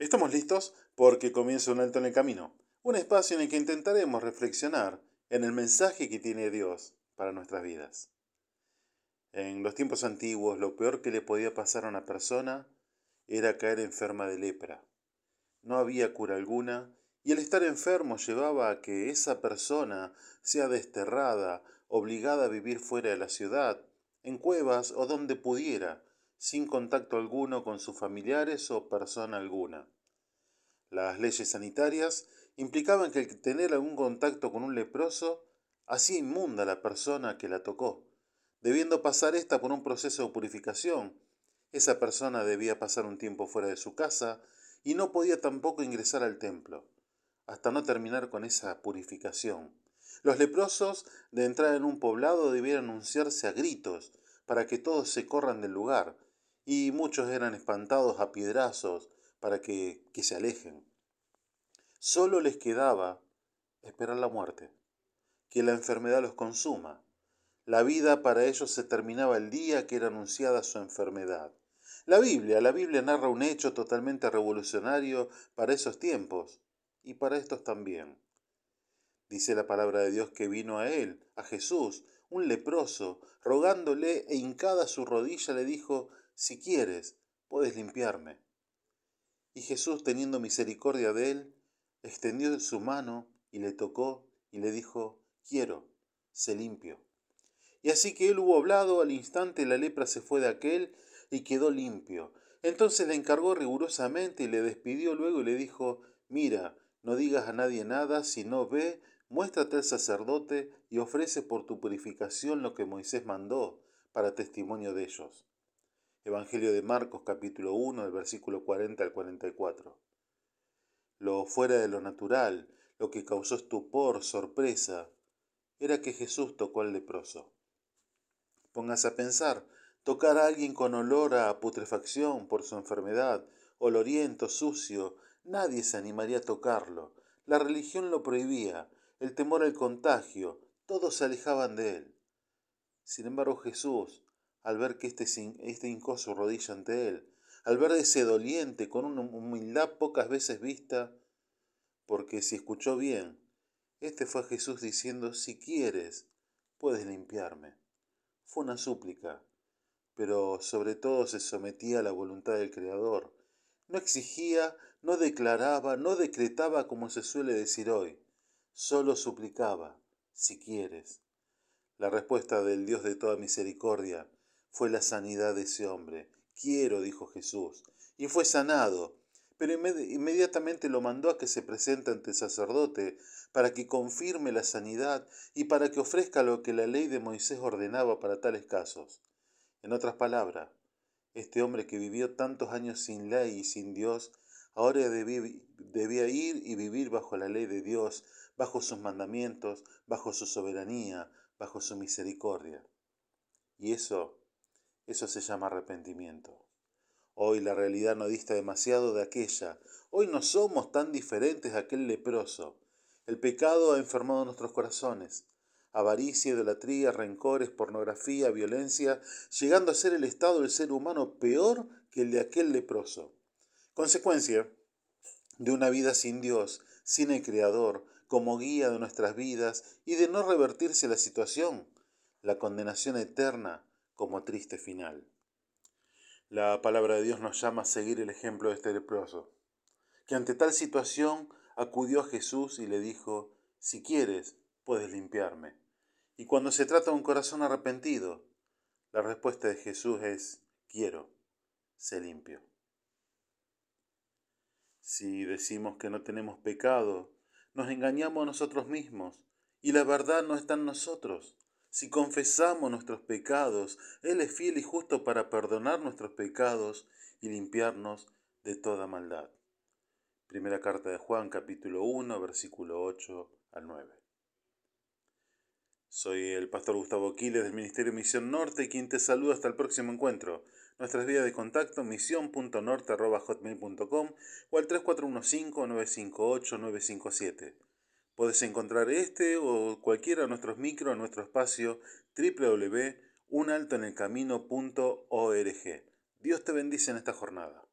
Estamos listos porque comienza un alto en el camino, un espacio en el que intentaremos reflexionar en el mensaje que tiene Dios para nuestras vidas. En los tiempos antiguos lo peor que le podía pasar a una persona era caer enferma de lepra. No había cura alguna y el estar enfermo llevaba a que esa persona sea desterrada, obligada a vivir fuera de la ciudad, en cuevas o donde pudiera, sin contacto alguno con sus familiares o persona alguna. Las leyes sanitarias implicaban que el tener algún contacto con un leproso hacía inmunda a la persona que la tocó, debiendo pasar ésta por un proceso de purificación. Esa persona debía pasar un tiempo fuera de su casa y no podía tampoco ingresar al templo, hasta no terminar con esa purificación. Los leprosos de entrar en un poblado debían anunciarse a gritos para que todos se corran del lugar, y muchos eran espantados a piedrazos para que, que se alejen. Solo les quedaba esperar la muerte, que la enfermedad los consuma. La vida para ellos se terminaba el día que era anunciada su enfermedad. La Biblia, la Biblia narra un hecho totalmente revolucionario para esos tiempos y para estos también. Dice la palabra de Dios que vino a él, a Jesús, un leproso, rogándole e hincada su rodilla le dijo, si quieres, puedes limpiarme. Y Jesús, teniendo misericordia de él, extendió su mano y le tocó y le dijo, quiero, sé limpio. Y así que él hubo hablado, al instante la lepra se fue de aquel y quedó limpio. Entonces le encargó rigurosamente y le despidió luego y le dijo, mira, no digas a nadie nada, sino ve, muéstrate al sacerdote y ofrece por tu purificación lo que Moisés mandó para testimonio de ellos. Evangelio de Marcos capítulo 1, del versículo 40 al 44. Lo fuera de lo natural, lo que causó estupor, sorpresa, era que Jesús tocó al leproso. Póngase a pensar, tocar a alguien con olor a putrefacción por su enfermedad, oloriento, sucio, nadie se animaría a tocarlo. La religión lo prohibía, el temor al contagio, todos se alejaban de él. Sin embargo, Jesús, al ver que este, este hincó su rodilla ante él, al ver ese doliente con una humildad pocas veces vista, porque si escuchó bien, este fue Jesús diciendo, si quieres, puedes limpiarme. Fue una súplica, pero sobre todo se sometía a la voluntad del Creador. No exigía, no declaraba, no decretaba como se suele decir hoy, solo suplicaba, si quieres. La respuesta del Dios de toda misericordia fue la sanidad de ese hombre. Quiero, dijo Jesús, y fue sanado, pero inmediatamente lo mandó a que se presente ante el sacerdote para que confirme la sanidad y para que ofrezca lo que la ley de Moisés ordenaba para tales casos. En otras palabras, este hombre que vivió tantos años sin ley y sin Dios, ahora debía, ir y vivir bajo la ley de Dios, bajo sus mandamientos, bajo su soberanía, bajo su misericordia. Y eso eso se llama arrepentimiento. Hoy la realidad no dista demasiado de aquella. Hoy no somos tan diferentes de aquel leproso. El pecado ha enfermado nuestros corazones. Avaricia, idolatría, rencores, pornografía, violencia, llegando a ser el estado del ser humano peor que el de aquel leproso. Consecuencia de una vida sin Dios, sin el Creador, como guía de nuestras vidas y de no revertirse la situación, la condenación eterna como triste final. La palabra de Dios nos llama a seguir el ejemplo de este leproso, que ante tal situación acudió a Jesús y le dijo, si quieres, puedes limpiarme. Y cuando se trata de un corazón arrepentido, la respuesta de Jesús es, quiero, sé limpio. Si decimos que no tenemos pecado, nos engañamos a nosotros mismos y la verdad no está en nosotros. Si confesamos nuestros pecados, Él es fiel y justo para perdonar nuestros pecados y limpiarnos de toda maldad. Primera carta de Juan capítulo 1 versículo 8 al 9. Soy el pastor Gustavo Quiles del Ministerio Misión Norte quien te saluda hasta el próximo encuentro. Nuestras vías de contacto misión.norte.hotmail.com o al 3415-958-957. Puedes encontrar este o cualquiera de nuestros micros en nuestro espacio www.unaltoenelcamino.org. Dios te bendice en esta jornada.